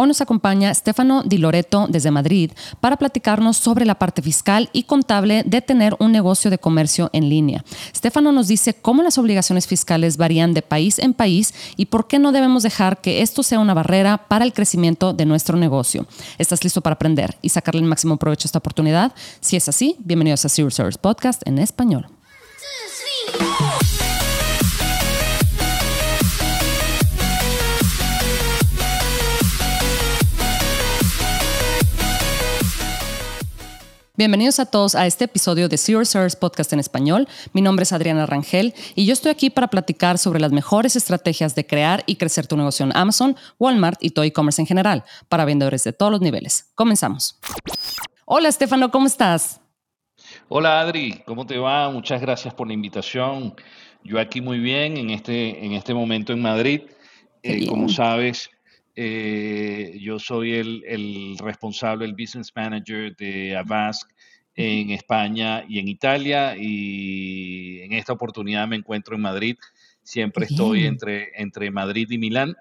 Hoy nos acompaña Stefano Di Loreto desde Madrid para platicarnos sobre la parte fiscal y contable de tener un negocio de comercio en línea. Stefano nos dice cómo las obligaciones fiscales varían de país en país y por qué no debemos dejar que esto sea una barrera para el crecimiento de nuestro negocio. ¿Estás listo para aprender y sacarle el máximo provecho a esta oportunidad? Si es así, bienvenidos a Zero Service Podcast en español. Bienvenidos a todos a este episodio de Zero Podcast en español. Mi nombre es Adriana Rangel y yo estoy aquí para platicar sobre las mejores estrategias de crear y crecer tu negocio en Amazon, Walmart y todo e-commerce en general para vendedores de todos los niveles. Comenzamos. Hola, Estefano, ¿cómo estás? Hola, Adri, ¿cómo te va? Muchas gracias por la invitación. Yo aquí muy bien en este, en este momento en Madrid. Eh, como sabes, eh, yo soy el, responsable, el business manager de Avast en España y en Italia y en esta oportunidad me encuentro en Madrid. Siempre estoy entre, entre Madrid y Milán.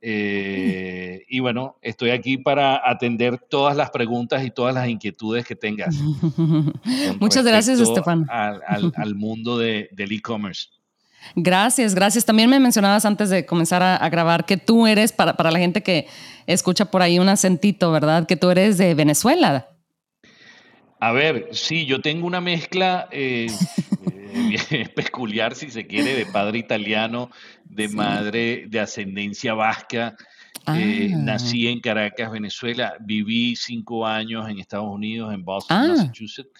Eh, y bueno, estoy aquí para atender todas las preguntas y todas las inquietudes que tengas. Muchas gracias, Estefan. Al, mundo del e-commerce. Gracias, gracias. También me mencionabas antes de comenzar a, grabar que tú eres, para, para, la gente que escucha por ahí un acentito, ¿verdad? Que tú eres de Venezuela. A ver, sí, yo tengo una mezcla eh, eh, peculiar, si se quiere, de padre italiano, de madre de ascendencia vasca. Eh, ah. nací en Caracas, Venezuela. Viví cinco años en Estados Unidos, en Boston, ah. Massachusetts.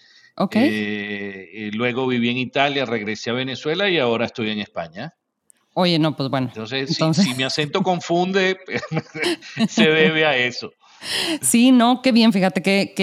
Eh, eh, luego viví en Italia, regresé a Venezuela y ahora estoy en España. Oye, no, pues bueno. Entonces, Si, mi acento confunde, se debe a eso. Sí, no, qué bien, fíjate, qué,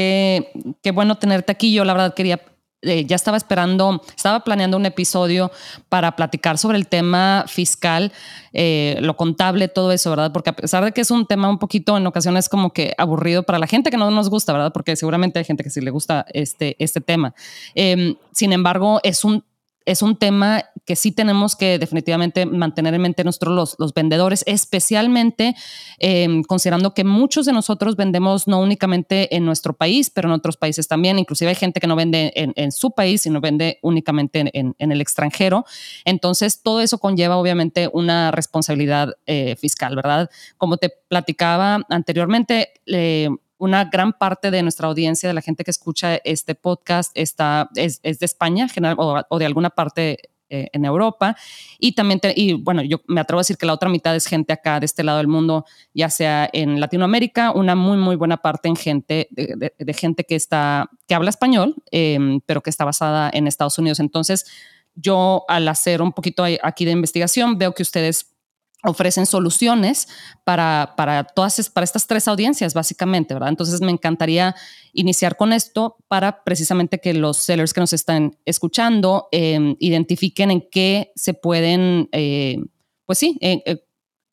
qué bueno tenerte aquí. Yo la verdad quería eh, ya estaba esperando, estaba planeando un episodio para platicar sobre el tema fiscal, eh, lo contable, todo eso, ¿verdad? Porque a pesar de que es un tema un poquito en ocasiones como que aburrido para la gente que no nos gusta, ¿verdad? Porque seguramente hay gente que sí le gusta este, este tema. Em, sin embargo, es un es un tema que sí tenemos que definitivamente mantener en mente nosotros los, vendedores, especialmente em, considerando que muchos de nosotros vendemos no únicamente en nuestro país, pero en otros países también. Inclusive hay gente que no vende en, su país, sino vende únicamente en, el extranjero. Entonces, todo eso conlleva obviamente una responsabilidad eh, fiscal, ¿verdad? Como te platicaba anteriormente, una gran parte de nuestra audiencia, de la gente que escucha este podcast, está, es, de España general, o, de alguna parte eh, en Europa. Y también, y bueno, yo me atrevo a decir que la otra mitad es gente acá de este lado del mundo, ya sea en Latinoamérica, una muy, muy buena parte en gente, de, gente que, está, que habla español, em, pero que está basada en Estados Unidos. Entonces, yo al hacer un poquito aquí de investigación, veo que ustedes ofrecen soluciones para, para todas para estas tres audiencias, básicamente, ¿verdad? Entonces me encantaría iniciar con esto para precisamente que los sellers que nos están escuchando em, identifiquen en qué se pueden, eh, pues sí, eh, eh,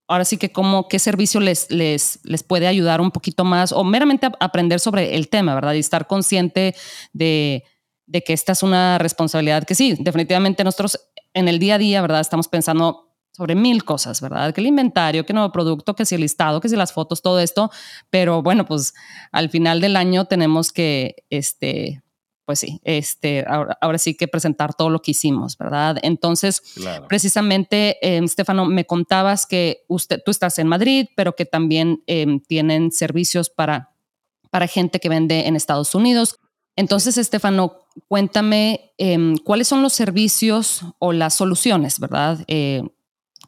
ahora sí que cómo, qué servicio les, les, les puede ayudar un poquito más o meramente aprender sobre el tema, ¿verdad? Y estar consciente de, de que esta es una responsabilidad que sí, definitivamente nosotros en el día a día, ¿verdad? Estamos pensando sobre mil cosas, ¿verdad? Que el inventario, que nuevo producto, que si el listado, que si las fotos, todo esto. Pero bueno, pues al final del año tenemos que, este, pues sí, este, ahora, sí que presentar todo lo que hicimos, ¿verdad? Entonces, precisamente, eh, Stefano, me contabas que usted, tú estás en Madrid, pero que también em, tienen servicios para, para gente que vende en Estados Unidos. Entonces, Estefano, cuéntame em, cuáles son los servicios o las soluciones, ¿verdad? Eh,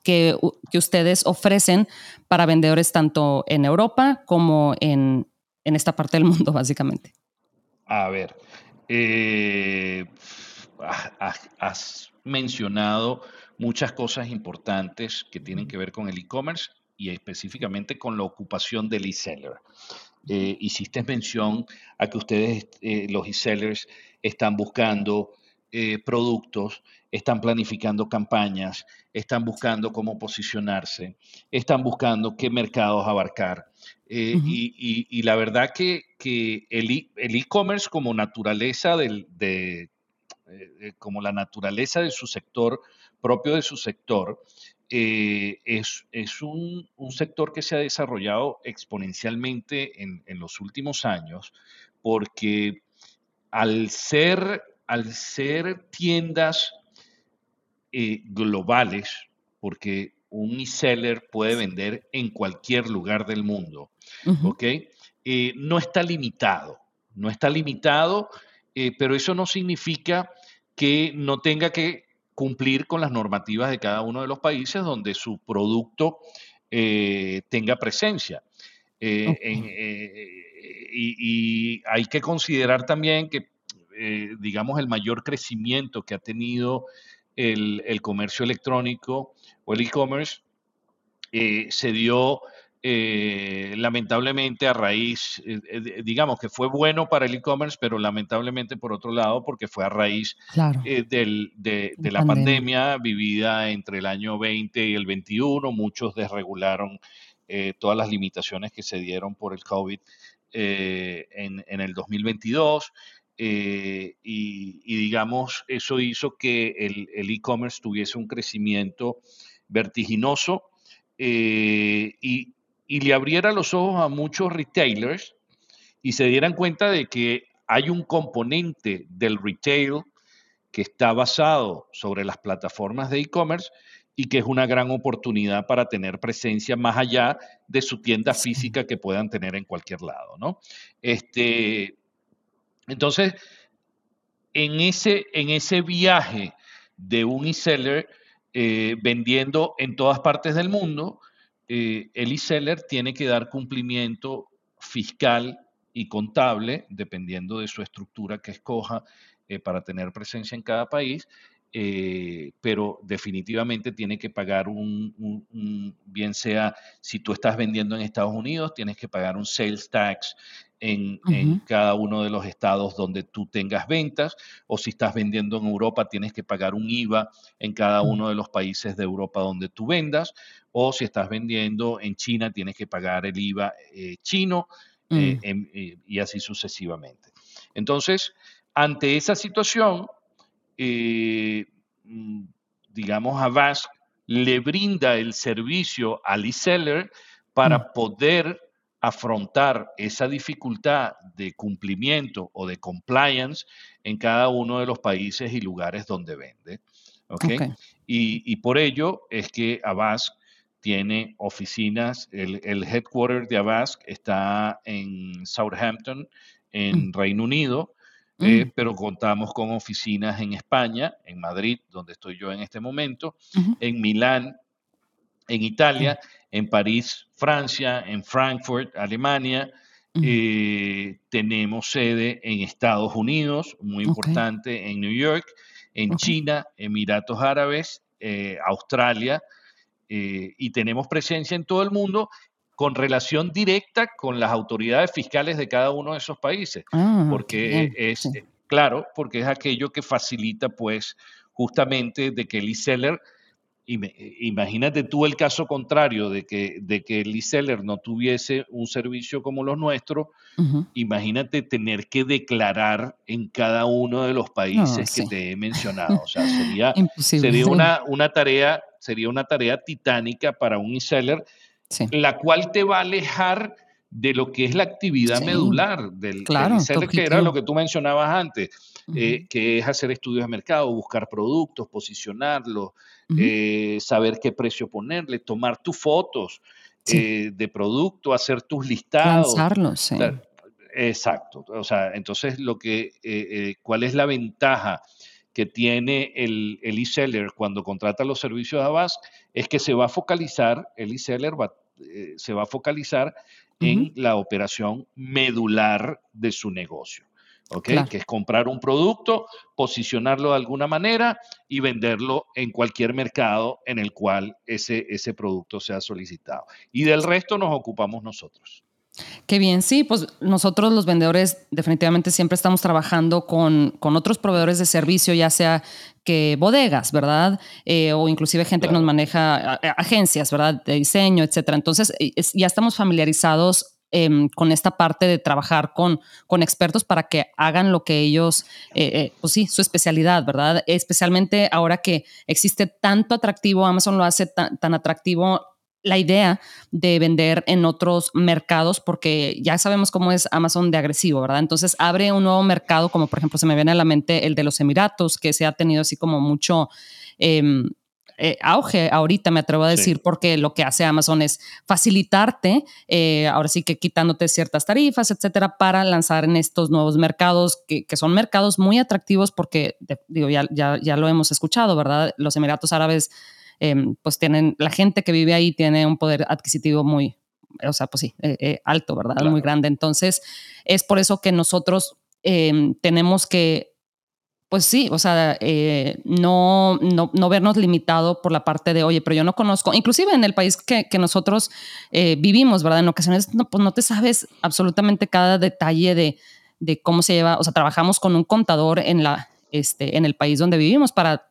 que, ustedes ofrecen para vendedores tanto en Europa como en, esta parte del mundo, básicamente? A ver, eh, has mencionado muchas cosas importantes que tienen que ver con el e-commerce y específicamente con la ocupación del e-seller. Eh, hiciste mención a que ustedes, eh, los e-sellers, están buscando eh, productos, están planificando campañas, están buscando cómo posicionarse, están buscando qué mercados abarcar. Eh, y, la verdad que, el e-commerce como naturaleza del, de, eh, como la naturaleza de su sector, propio de su sector, eh, es, un, sector que se ha desarrollado exponencialmente en, los últimos años porque al ser, al ser tiendas eh, globales, porque un e-seller puede vender en cualquier lugar del mundo, ¿ok? Eh, no está limitado, no está limitado, pero eso no significa que no tenga que cumplir con las normativas de cada uno de los países donde su producto eh, tenga presencia. Eh, eh, y, hay que considerar también que, digamos, el mayor crecimiento que ha tenido el, el comercio electrónico o el e-commerce se dio eh, lamentablemente a raíz, eh, eh, digamos que fue bueno para el e-commerce, pero lamentablemente por otro lado, porque fue a raíz de, la pandemia. vivida entre el año 20 y el 21, muchos desregularon todas las limitaciones que se dieron por el COVID en, el 2022. Y, digamos, eso hizo que el e-commerce tuviese un crecimiento vertiginoso y, y le abriera los ojos a muchos retailers y se dieran cuenta de que hay un componente del retail que está basado sobre las plataformas de e-commerce y que es una gran oportunidad para tener presencia más allá de su tienda física que puedan tener en cualquier lado, ¿no? Este, entonces, en ese, en ese viaje de un e-seller eh, vendiendo en todas partes del mundo, eh, el e-seller tiene que dar cumplimiento fiscal y contable, dependiendo de su estructura que escoja eh, para tener presencia en cada país, eh, pero definitivamente tiene que pagar un, bien sea si tú estás vendiendo en Estados Unidos, tienes que pagar un sales tax en, cada uno de los estados donde tú tengas ventas, o si estás vendiendo en Europa, tienes que pagar un IVA en cada mm. uno de los países de Europa donde tú vendas, o si estás vendiendo en China, tienes que pagar el IVA eh, chino eh, mm. y así sucesivamente. Entonces, ante esa situación, eh, mm, digamos, Avast le brinda el servicio al e-seller para mm. poder afrontar esa dificultad de cumplimiento o de compliance en cada uno de los países y lugares donde vende. Y, por ello es que Avast tiene oficinas, el, el headquarter de Avast está en Southampton, en mm. Reino Unido, eh, mm. pero contamos con oficinas en España, en Madrid, donde estoy yo en este momento, en Milán, en Italia, en París, Francia, en Frankfurt, Alemania. Eh, tenemos sede en Estados Unidos, muy importante, en New York, en China, Emiratos Árabes, eh, Australia, y tenemos presencia en todo el mundo con relación directa con las autoridades fiscales de cada uno de esos países, ah, porque es, claro, porque es aquello que facilita, pues, justamente de que el e-seller, imagínate tú el caso contrario de que, de que el e-seller no tuviese un servicio como los nuestros, imagínate tener que declarar en cada uno de los países que te he mencionado, o sea, sería, sería una, una tarea, sería una tarea titánica para un e-seller la cual te va a alejar de lo que es la actividad medular del, claro, que era lo que tú mencionabas antes, eh, que es hacer estudios de mercado, buscar productos, posicionarlos, eh, saber qué precio ponerle, tomar tus fotos eh, de producto, hacer tus listados. Lanzarlos, sí. Exacto. O sea, entonces lo que, ¿cuál es la ventaja? Que tiene el, el e-seller cuando contrata los servicios de Avast es que se va a focalizar, el e-seller eh, se va a focalizar en la operación medular de su negocio. ¿okay? Que es comprar un producto, posicionarlo de alguna manera y venderlo en cualquier mercado en el cual ese, ese producto sea solicitado. Y del resto nos ocupamos nosotros. Qué bien, sí, pues nosotros los vendedores definitivamente siempre estamos trabajando con, con otros proveedores de servicio, ya sea que bodegas, ¿verdad? Eh, o inclusive gente que nos maneja agencias, ¿verdad? De diseño, etcétera. Entonces, ya estamos familiarizados em, con esta parte de trabajar con, con expertos para que hagan lo que ellos, eh, eh, pues sí, su especialidad, ¿verdad? Especialmente ahora que existe tanto atractivo, Amazon lo hace tan, atractivo la idea de vender en otros mercados, porque ya sabemos cómo es Amazon de agresivo, ¿verdad? Entonces abre un nuevo mercado, como por ejemplo se me viene a la mente el de los Emiratos, que se ha tenido así como mucho... Em, eh, auge ahorita, me atrevo a decir, porque lo que hace Amazon es facilitarte, eh, ahora sí que quitándote ciertas tarifas, etcétera, para lanzar en estos nuevos mercados, que, son mercados muy atractivos porque, digo, ya, ya, ya, lo hemos escuchado, ¿verdad? Los Emiratos Árabes, em, pues tienen, la gente que vive ahí tiene un poder adquisitivo muy, o sea, pues sí, eh, alto, ¿verdad? Muy grande. Entonces, es por eso que nosotros em, tenemos que pues sí, o sea, eh, no, no, vernos limitado por la parte de, oye, pero yo no conozco, inclusive en el país que, nosotros eh, vivimos, ¿verdad? En ocasiones no, pues no te sabes absolutamente cada detalle de, de, cómo se lleva, o sea, trabajamos con un contador en, la, este, en el país donde vivimos para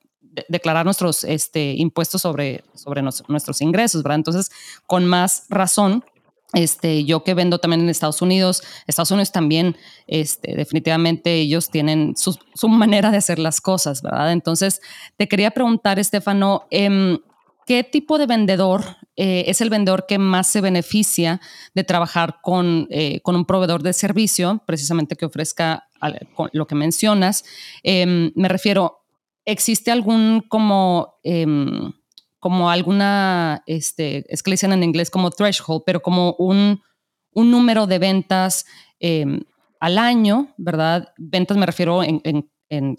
declarar nuestros este, impuestos sobre, sobre nuestros ingresos, ¿verdad? Entonces, con más razón, este, yo que vendo también en Estados Unidos, Estados Unidos también, este, definitivamente ellos tienen su, manera de hacer las cosas, ¿verdad? Entonces, te quería preguntar, Estefano, em, ¿qué tipo de vendedor eh, es el vendedor que más se beneficia de trabajar con, eh, con un proveedor de servicio, precisamente que ofrezca lo que mencionas? Em, me refiero, ¿existe algún como em, como alguna, este, es que le dicen en inglés como threshold, pero como un, un número de ventas em, al año, ¿verdad? Ventas me refiero en,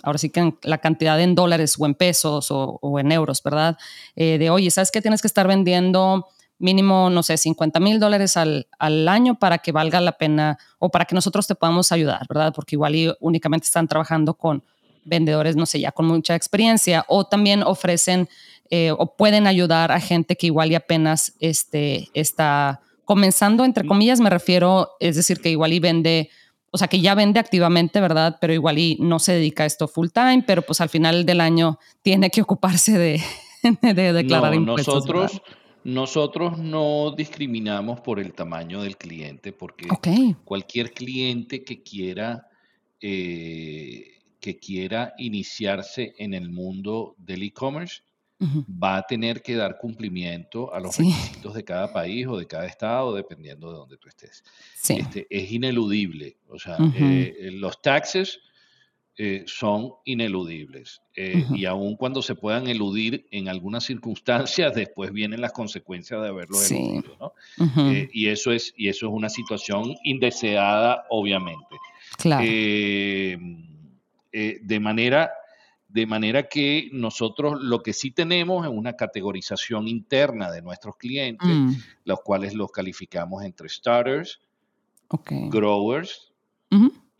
ahora sí que en la cantidad en dólares o en pesos o, en euros, ¿verdad? Eh, de, oye, ¿sabes que tienes que estar vendiendo mínimo, no sé, 50 mil dólares al, al, año para que valga la pena o para que nosotros te podamos ayudar, ¿verdad? Porque igual únicamente están trabajando con vendedores, no sé, ya con mucha experiencia o también ofrecen eh, o pueden ayudar a gente que igual y apenas este, está comenzando, entre comillas, me refiero, es decir, que igual y vende, o sea, que ya vende activamente, ¿verdad? Pero igual y no se dedica a esto full time, pero pues al final del año tiene que ocuparse de, de declarar impuestos. Nosotros, nosotros no discriminamos por el tamaño del cliente, porque cualquier cliente que quiera... Eh, que quiera iniciarse en el mundo del e-commerce va a tener que dar cumplimiento a los requisitos de cada país o de cada estado, dependiendo de donde tú estés. Este, es ineludible. O sea, eh, eh, los taxes eh, son ineludibles. Y aun cuando se puedan eludir en algunas circunstancias, después vienen las consecuencias de haberlos eludido. ¿no? y, eso es, y eso es una situación indeseada, obviamente. Claro. De manera de manera que nosotros lo que sí tenemos es una categorización interna de nuestros clientes, mm. los cuales los calificamos entre starters, growers,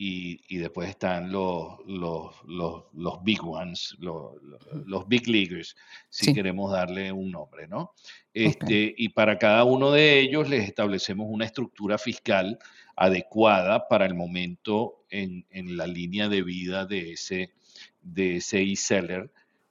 y, después están los, los, los, big ones, los, big leaguers, si queremos darle un nombre, ¿no? Este, Y para cada uno de ellos les establecemos una estructura fiscal adecuada para el momento en, en la línea de vida de ese de ese e-seller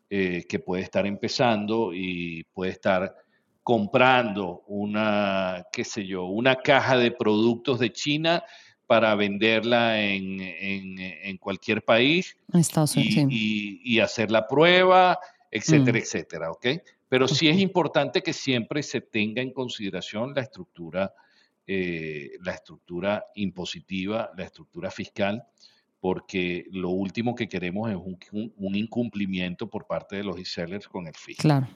eh, que puede estar empezando y puede estar comprando una, qué sé yo, una caja de productos de China para venderla en, en, cualquier país y, hacer la prueba, etcétera, mm. etcétera, ¿ok? Pero sí es importante que siempre se tenga en consideración la estructura, eh, la estructura impositiva, la estructura fiscal, porque lo último que queremos es un, incumplimiento por parte de los e-sellers con el fisco. Claro.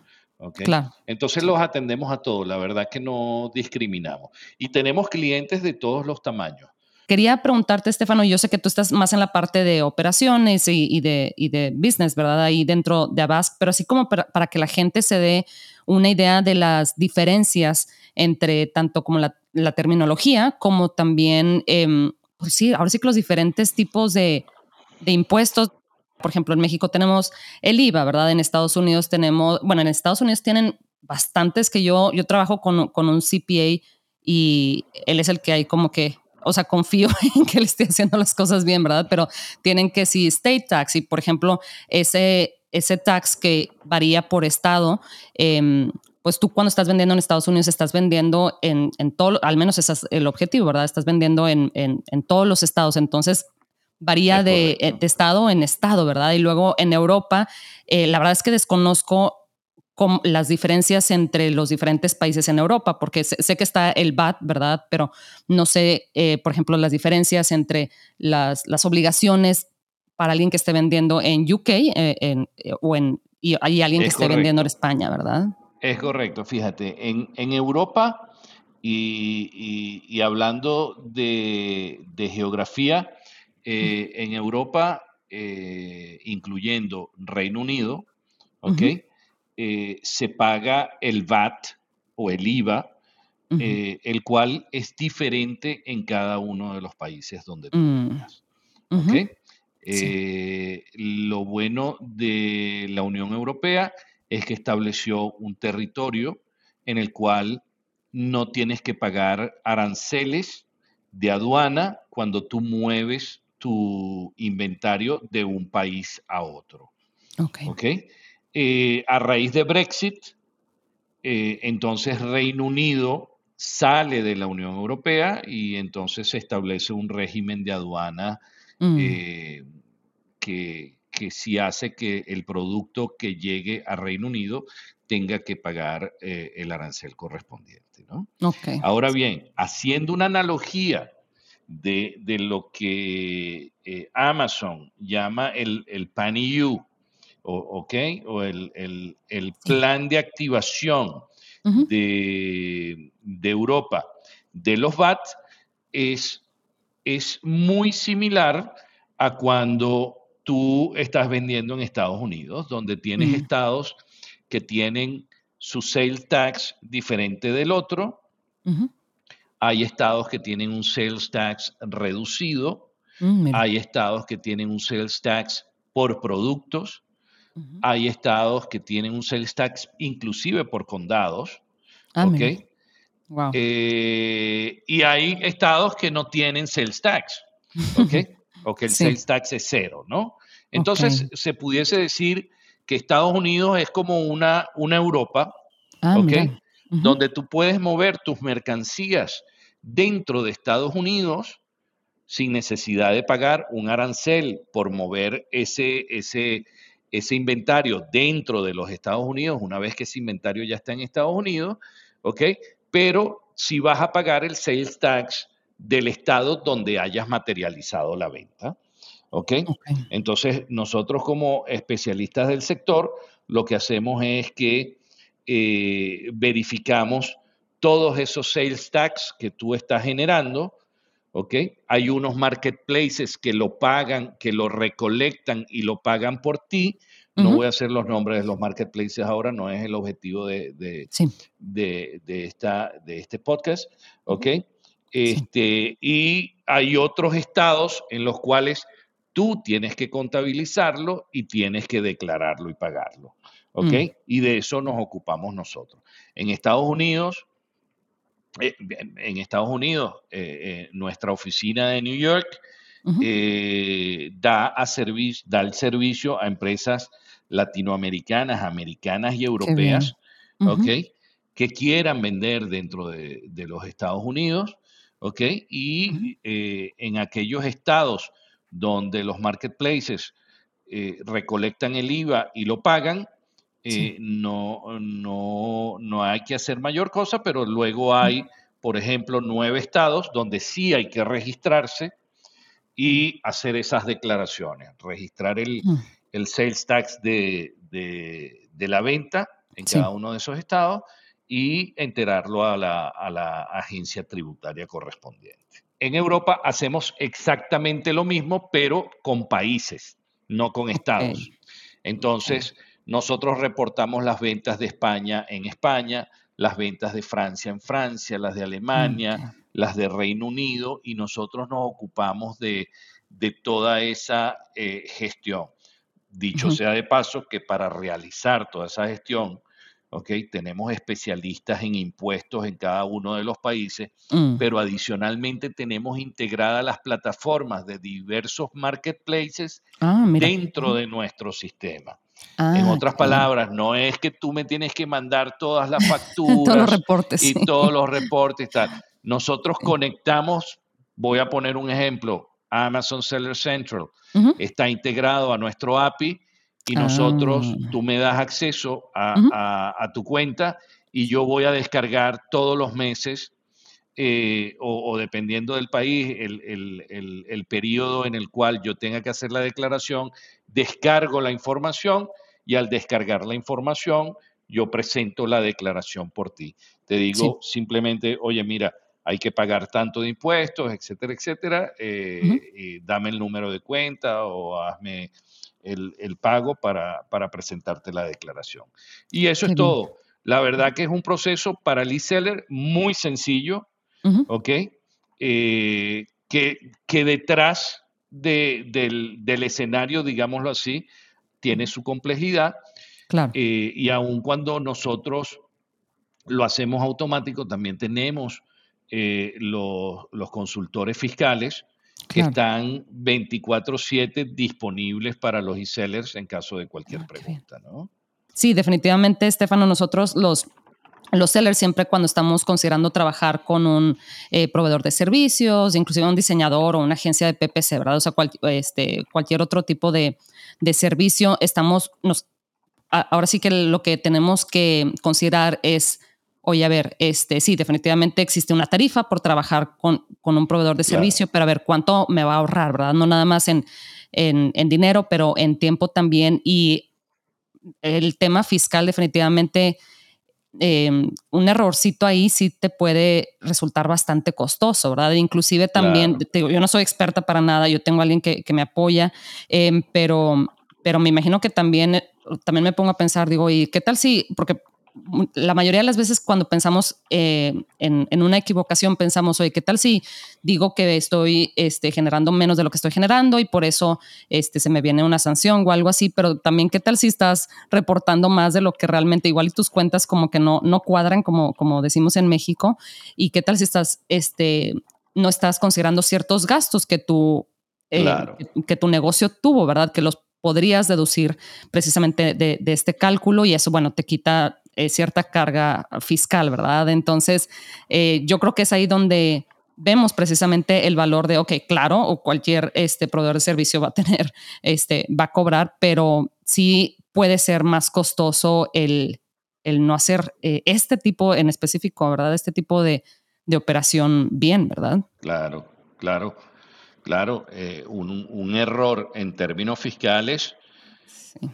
claro. Entonces los atendemos a todos, la verdad que no discriminamos. Y tenemos clientes de todos los tamaños. Quería preguntarte, Estefano, yo sé que tú estás más en la parte de operaciones y, de, de, business, ¿verdad? Ahí dentro de Abask, pero así como para, que la gente se dé una idea de las diferencias entre tanto como la, terminología como también... Em, pues sí, ahora sí que los diferentes tipos de, impuestos. Por ejemplo, en México tenemos el IVA, ¿verdad? En Estados Unidos tenemos, bueno, en Estados Unidos tienen bastantes que yo, yo trabajo con, un CPA y él es el que hay como que, o sea, confío en que él esté haciendo las cosas bien, ¿verdad? Pero tienen que si state tax y, por ejemplo, ese, ese tax que varía por estado, em, pues tú cuando estás vendiendo en Estados Unidos estás vendiendo en, en todo, al menos ese es el objetivo, ¿verdad? Estás vendiendo en, en, en todos los estados, entonces varía de, eh, de, estado en estado, ¿verdad? Y luego en Europa, eh, la verdad es que desconozco las diferencias entre los diferentes países en Europa, porque sé, que está el VAT, ¿verdad? Pero no sé, eh, por ejemplo, las diferencias entre las, las, obligaciones para alguien que esté vendiendo en UK en, o en, y hay alguien que esté vendiendo en España, ¿verdad? Es correcto, fíjate, en, en Europa y, y, hablando de, de geografía, eh, en Europa, eh, incluyendo Reino Unido, ¿ok? Eh, se paga el VAT o el IVA, el cual es diferente en cada uno de los países donde tú mm. ¿ok? Lo bueno de la Unión Europea es que estableció un territorio en el cual no tienes que pagar aranceles de aduana cuando tú mueves tu inventario de un país a otro. Ok. ¿Okay? Eh, a raíz de Brexit, eh, entonces Reino Unido sale de la Unión Europea y entonces se establece un régimen de aduana mm. eh, que, que sí hace que el producto que llegue a Reino Unido tenga que pagar eh, el arancel correspondiente. ¿no? Ahora bien, haciendo una analogía de, lo que eh, Amazon llama el, el PANIU, o, o el, plan de activación de, de, Europa de los VAT, es, es muy similar a cuando tú estás vendiendo en Estados Unidos, donde tienes estados que tienen su sales tax diferente del otro. Hay estados que tienen un sales tax reducido. Mm, Hay estados que tienen un sales tax por productos. Hay estados que tienen un sales tax inclusive por condados. Ah, eh, y hay estados que no tienen sales tax. ¿okay? o que el sales tax es cero, ¿no? Entonces se pudiese decir que Estados Unidos es como una, una Europa, ah, ¿ok? Donde tú puedes mover tus mercancías dentro de Estados Unidos sin necesidad de pagar un arancel por mover ese, ese, ese inventario dentro de los Estados Unidos, una vez que ese inventario ya está en Estados Unidos, ¿ok? Pero si vas a pagar el sales tax del estado donde hayas materializado la venta. ¿Ok? Entonces, nosotros como especialistas del sector, lo que hacemos es que eh, verificamos todos esos sales tax que tú estás generando, ¿ok? Hay unos marketplaces que lo pagan, que lo recolectan y lo pagan por ti. No voy a hacer los nombres de los marketplaces ahora, no es el objetivo de, de, de, esta, de este podcast, ¿ok? Este, Y hay otros estados en los cuales tú tienes que contabilizarlo y tienes que declararlo y pagarlo. ¿Ok? Mm. Y de eso nos ocupamos nosotros. En Estados Unidos, eh, en Estados Unidos, eh, eh, nuestra oficina de New York da, a da el servicio a empresas latinoamericanas, americanas y europeas, ¿ok? Que quieran vender dentro de, de los Estados Unidos ¿ok? Y eh, en aquellos estados donde los marketplaces eh, recolectan el IVA y lo pagan, eh, no, no, no, hay que hacer mayor cosa, pero luego hay, por ejemplo, nueve estados donde sí hay que registrarse y hacer esas declaraciones, registrar el, el sales tax de, de, la venta en cada uno de esos estados y enterarlo a la, agencia tributaria correspondiente. En Europa hacemos exactamente lo mismo, pero con países, no con estados. Entonces, nosotros reportamos las ventas de España en España, las ventas de Francia en Francia, las de Alemania, las de Reino Unido, y nosotros nos ocupamos de, toda esa eh, gestión. Dicho sea de paso que para realizar toda esa gestión, tenemos especialistas en impuestos en cada uno de los países, mm. pero adicionalmente tenemos integradas las plataformas de diversos marketplaces ah, dentro de nuestro sistema. en ah, otras palabras, no es que tú me tienes que mandar todas las facturas todos los reportes, y todos los reportes. Tal. Nosotros conectamos, voy a poner un ejemplo, Amazon Seller Central está integrado a nuestro API y nosotros, ah. tú me das acceso a, tu cuenta y yo voy a descargar todos los meses eh, o, dependiendo del país, el, el, periodo en el cual yo tenga que hacer la declaración, descargo la información y al descargar la información, yo presento la declaración por ti. Te digo simplemente, oye, mira, hay que pagar tanto de impuestos, etcétera, etcétera, eh, dame el número de cuenta o hazme el, pago para, presentarte la declaración. Y eso es todo. La verdad que es un proceso para el e-seller muy sencillo, ¿ok? Eh, que, que, detrás del, escenario, digámoslo así, tiene su complejidad. Claro. Eh, y aun cuando nosotros lo hacemos automático, también tenemos eh, los, consultores fiscales que están 24/7 disponibles para los e-sellers en caso de cualquier ah, pregunta, ¿no? Sí, definitivamente, Estefano, nosotros los los sellers siempre cuando estamos considerando trabajar con un eh, proveedor de servicios, inclusive un diseñador o una agencia de PPC, ¿verdad? O sea, este, cualquier otro tipo de, servicio, estamos, nos, ahora sí que lo que tenemos que considerar es, oye, a ver, este, sí, definitivamente existe una tarifa por trabajar con, un proveedor de servicio, pero a ver cuánto me va a ahorrar, ¿verdad? No nada más en, en, en dinero, pero en tiempo también. Y el tema fiscal definitivamente Em, un errorcito ahí sí te puede resultar bastante costoso, ¿verdad? Inclusive también, yo no soy experta para nada, yo tengo a alguien que, me apoya, em, pero, pero me imagino que también, también me pongo a pensar, digo, ¿y qué tal si, porque la mayoría de las veces cuando pensamos eh, en, una equivocación, pensamos, oye, ¿qué tal si digo que estoy este, generando menos de lo que estoy generando y por eso este, se me viene una sanción o algo así? Pero también, ¿qué tal si estás reportando más de lo que realmente igual y tus cuentas como que no, no cuadran, como, como decimos en México? ¿Y qué tal si estás, este, no estás considerando ciertos gastos que tu, eh, que tu negocio tuvo, ¿verdad? Que los podrías deducir precisamente de, de, este cálculo y eso, bueno, te quita eh, cierta carga fiscal, ¿verdad? Entonces, eh, yo creo que es ahí donde vemos precisamente el valor de, ok, claro, o cualquier este, proveedor de servicio va a tener, este, va a cobrar, pero sí puede ser más costoso el, el no hacer eh, este tipo en específico, ¿verdad? Este tipo de, de operación bien, ¿verdad? Claro, claro, claro. un, un, error en términos fiscales sí.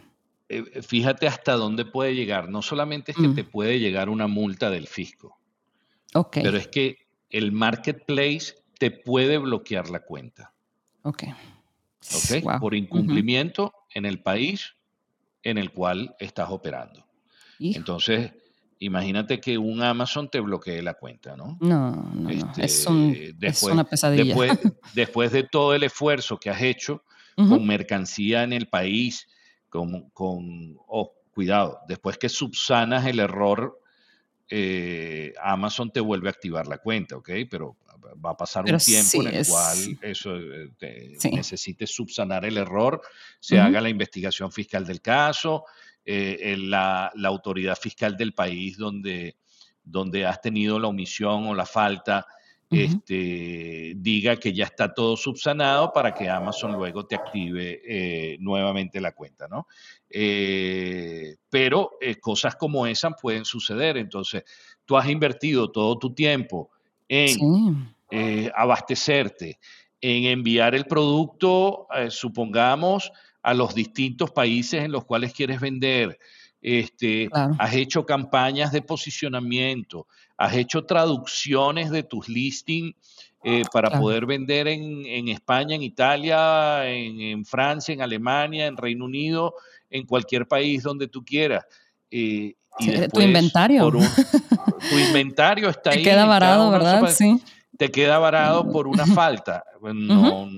Eh, eh, fíjate hasta dónde puede llegar. No solamente es que te mm. puede llegar una multa del fisco, pero es que el marketplace te puede bloquear la cuenta. Ok. Por incumplimiento en el país en el cual estás operando. Entonces, imagínate que un Amazon te bloquee la cuenta, ¿no? No, no, este, es, una pesadilla. Después, de todo el esfuerzo que has hecho con mercancía en el país, con, con oh, cuidado, después que subsanas el error, eh, Amazon te vuelve a activar la cuenta, ¿ok? Pero va a pasar un tiempo en el cual eso eh, necesites subsanar el error, se haga la investigación fiscal del caso, eh, la, la, autoridad fiscal del país donde, donde has tenido la omisión o la falta este, diga que ya está todo subsanado para que Amazon luego te active eh, nuevamente la cuenta, ¿no? Eh, pero eh, cosas como esas pueden suceder. Entonces, tú has invertido todo tu tiempo en abastecerte, en enviar el producto, supongamos, a los distintos países en los cuales quieres vender. Este, Has hecho campañas de posicionamiento, has hecho traducciones de tus listings eh, para poder vender en, España, en Italia, en, Francia, en Alemania, en Reino Unido, en cualquier país donde tú quieras. Eh, y tu inventario. tu inventario está ahí. Te queda varado, ¿verdad? Sí. Te queda varado por una falta. No,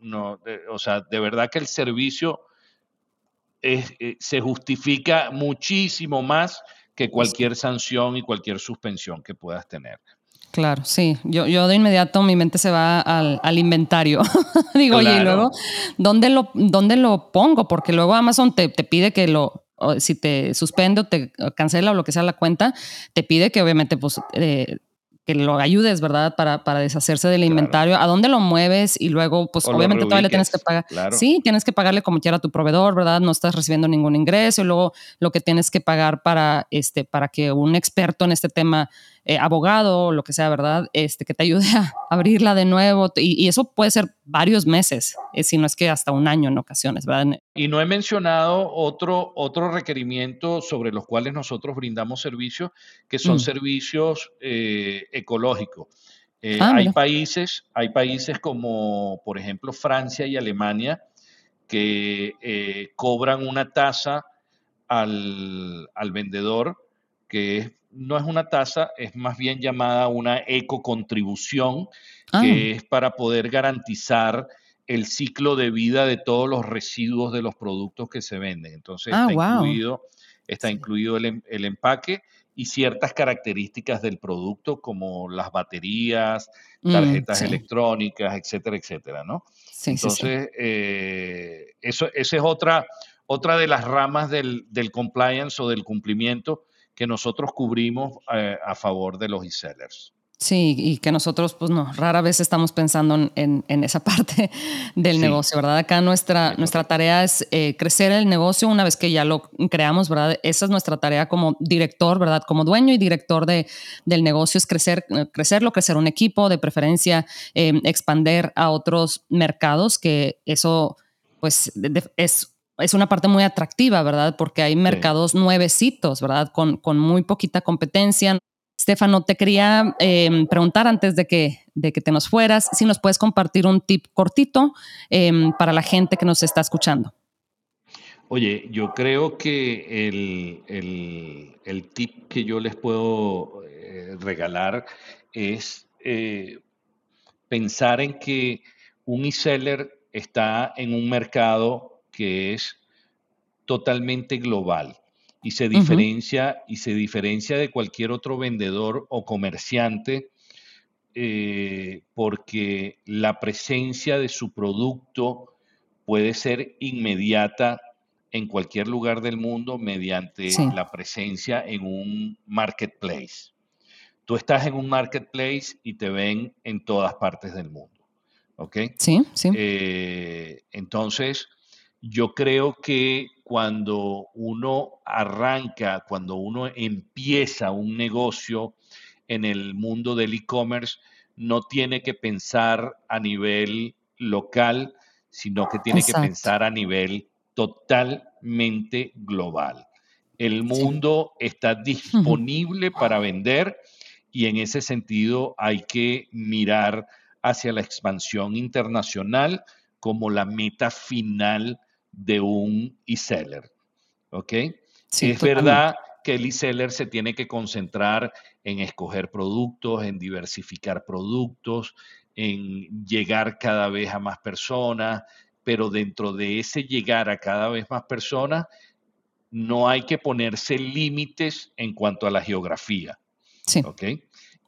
no, o sea, de verdad que el servicio eh, se justifica muchísimo más que cualquier sanción y cualquier suspensión que puedas tener. Claro, sí. Yo, yo de inmediato mi mente se va al, inventario. Digo, oye, y luego, ¿dónde lo, ¿dónde lo pongo? Porque luego Amazon te, te pide que lo, si te suspende o te cancela o lo que sea la cuenta, te pide que obviamente pues eh, que lo ayudes, ¿verdad? Para, para deshacerse del inventario. ¿A dónde lo mueves? Y luego, pues obviamente todavía le tienes que pagar. Sí, tienes que pagarle como quiera a tu proveedor, ¿verdad? No estás recibiendo ningún ingreso. Y luego lo que tienes que pagar para, este, para que un experto en este tema eh, abogado o lo que sea, ¿verdad? Este, que te ayude a abrirla de nuevo. Y, eso puede ser varios meses, eh, si no es que hasta un año en ocasiones, ¿verdad? Y no he mencionado otro, otro requerimiento sobre los cuales nosotros brindamos servicios, que son mm. servicios eh, ecológicos. Ah, hay países, hay países como, por ejemplo, Francia y Alemania, que cobran una tasa al, al vendedor que es no es una tasa, es más bien llamada una ecocontribución, ah. que es para poder garantizar el ciclo de vida de todos los residuos de los productos que se venden. Entonces ah, está, incluido, está incluido em, el, empaque y ciertas características del producto como las baterías, mm, tarjetas electrónicas, etcétera, etcétera, ¿no? Entonces, eh, eso, esa es otra, otra de las ramas del, del compliance o del cumplimiento que nosotros cubrimos eh, a favor de los e-sellers. Sí, y que nosotros, pues no, rara vez estamos pensando en, esa parte del negocio, ¿verdad? Acá nuestra, nuestra tarea es eh, crecer el negocio una vez que ya lo creamos, ¿verdad? Esa es nuestra tarea como director, ¿verdad? Como dueño y director de, del negocio es crecer, crecerlo, crecer un equipo, de preferencia, eh, expander a otros mercados, que eso, pues, es es una parte muy atractiva, ¿verdad? Porque hay mercados nuevecitos, ¿verdad? Con, con, muy poquita competencia. Stefano, te quería em, preguntar antes de que, de que te nos fueras, si nos puedes compartir un tip cortito em, para la gente que nos está escuchando. Oye, yo creo que el, tip que yo les puedo eh, regalar es eh, pensar en que un e-seller está en un mercado que es totalmente global y se diferencia y se diferencia de cualquier otro vendedor o comerciante eh, porque la presencia de su producto puede ser inmediata en cualquier lugar del mundo mediante la presencia en un marketplace. Tú estás en un marketplace y te ven en todas partes del mundo. ¿Ok? Sí, sí. Eh, entonces, yo creo que cuando uno arranca, cuando uno empieza un negocio en el mundo del e-commerce, no tiene que pensar a nivel local, sino que tiene que pensar a nivel totalmente global. El mundo está disponible para vender y en ese sentido hay que mirar hacia la expansión internacional como la meta final de un e-seller. ¿Ok? es verdad que el e-seller se tiene que concentrar en escoger productos, en diversificar productos, en llegar cada vez a más personas, pero dentro de ese llegar a cada vez más personas, no hay que ponerse límites en cuanto a la geografía. Sí. ¿Ok?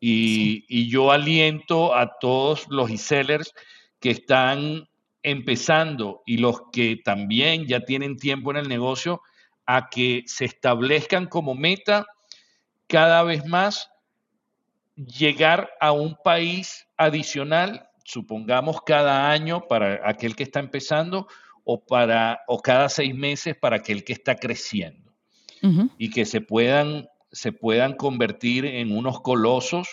Y, y yo aliento a todos los e-sellers que están empezando y los que también ya tienen tiempo en el negocio a que se establezcan como meta cada vez más llegar a un país adicional, supongamos cada año para aquel que está empezando o, para, o cada seis meses para aquel que está creciendo. Y que se puedan, se puedan convertir en unos colosos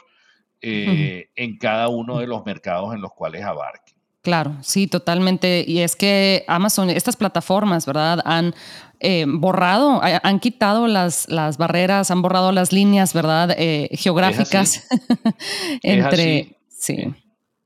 eh, en cada uno de los mercados en los cuales abarquen. Claro, sí, totalmente. Y es que Amazon, estas plataformas, ¿verdad? Han eh, borrado, han quitado las, las barreras, han borrado las líneas, ¿verdad? Eh, geográficas entre, sí,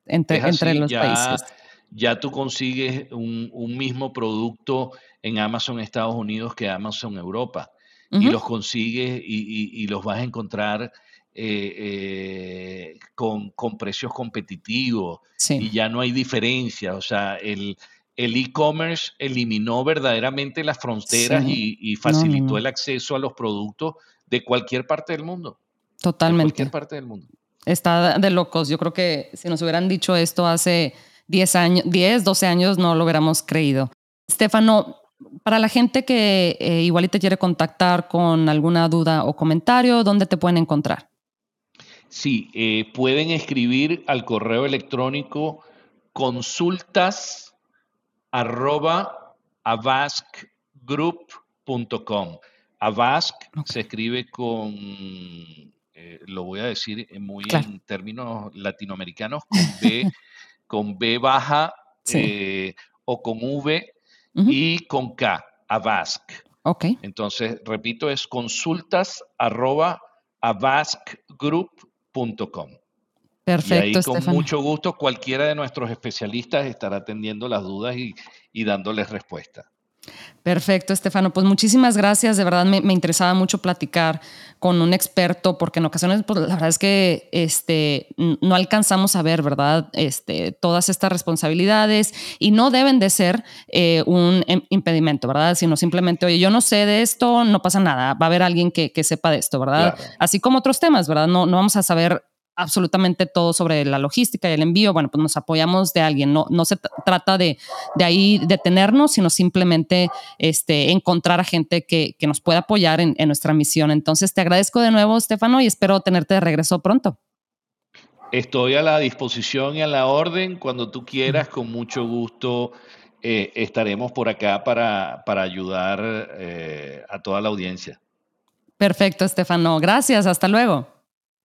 entre, entre los países. Ya tú consigues un, mismo producto en Amazon Estados Unidos que Amazon Europa. Y los consigues y, y los vas a encontrar eh, eh, con, precios competitivos y ya no hay diferencia. O sea, el e-commerce eliminó verdaderamente las fronteras y, facilitó el acceso a los productos de cualquier parte del mundo. Totalmente. De cualquier parte del mundo. Está de locos. Yo creo que si nos hubieran dicho esto hace 10 años, 10, 12 años, no lo hubiéramos creído. Stefano, para la gente que eh, igual te quiere contactar con alguna duda o comentario, ¿dónde te pueden encontrar? Sí, eh, pueden escribir al correo electrónico consultas arroba avaskgroup.com. Avask se escribe con, eh, lo voy a decir muy en términos latinoamericanos, con B, con B baja o con V y con K, Avask. Ok. Entonces, repito, es consultas arroba avaskgroup.com. Perfecto. Y ahí con mucho gusto cualquiera de nuestros especialistas estará atendiendo las dudas y, y dándoles respuesta. Perfecto, Estefano. Pues muchísimas gracias. De verdad me, interesaba mucho platicar con un experto porque en ocasiones, pues la verdad es que este, no alcanzamos a ver, ¿verdad? Este, todas estas responsabilidades y no deben de ser eh, un em, impedimento, ¿verdad? Sino simplemente, oye, yo no sé de esto, no pasa nada. Va a haber alguien que, sepa de esto, ¿verdad? Así como otros temas, ¿verdad? No, no vamos a saber absolutamente todo sobre la logística y el envío, bueno, pues nos apoyamos de alguien. No, no se trata de, de ahí detenernos, sino simplemente este, encontrar a gente que, que nos pueda apoyar en, en, nuestra misión. Entonces, te agradezco de nuevo, Estefano, y espero tenerte de regreso pronto. Estoy a la disposición y a la orden. Cuando tú quieras, con mucho gusto. Eh, estaremos por acá para, para ayudar eh, a toda la audiencia. Perfecto, Estefano. Gracias. Hasta luego.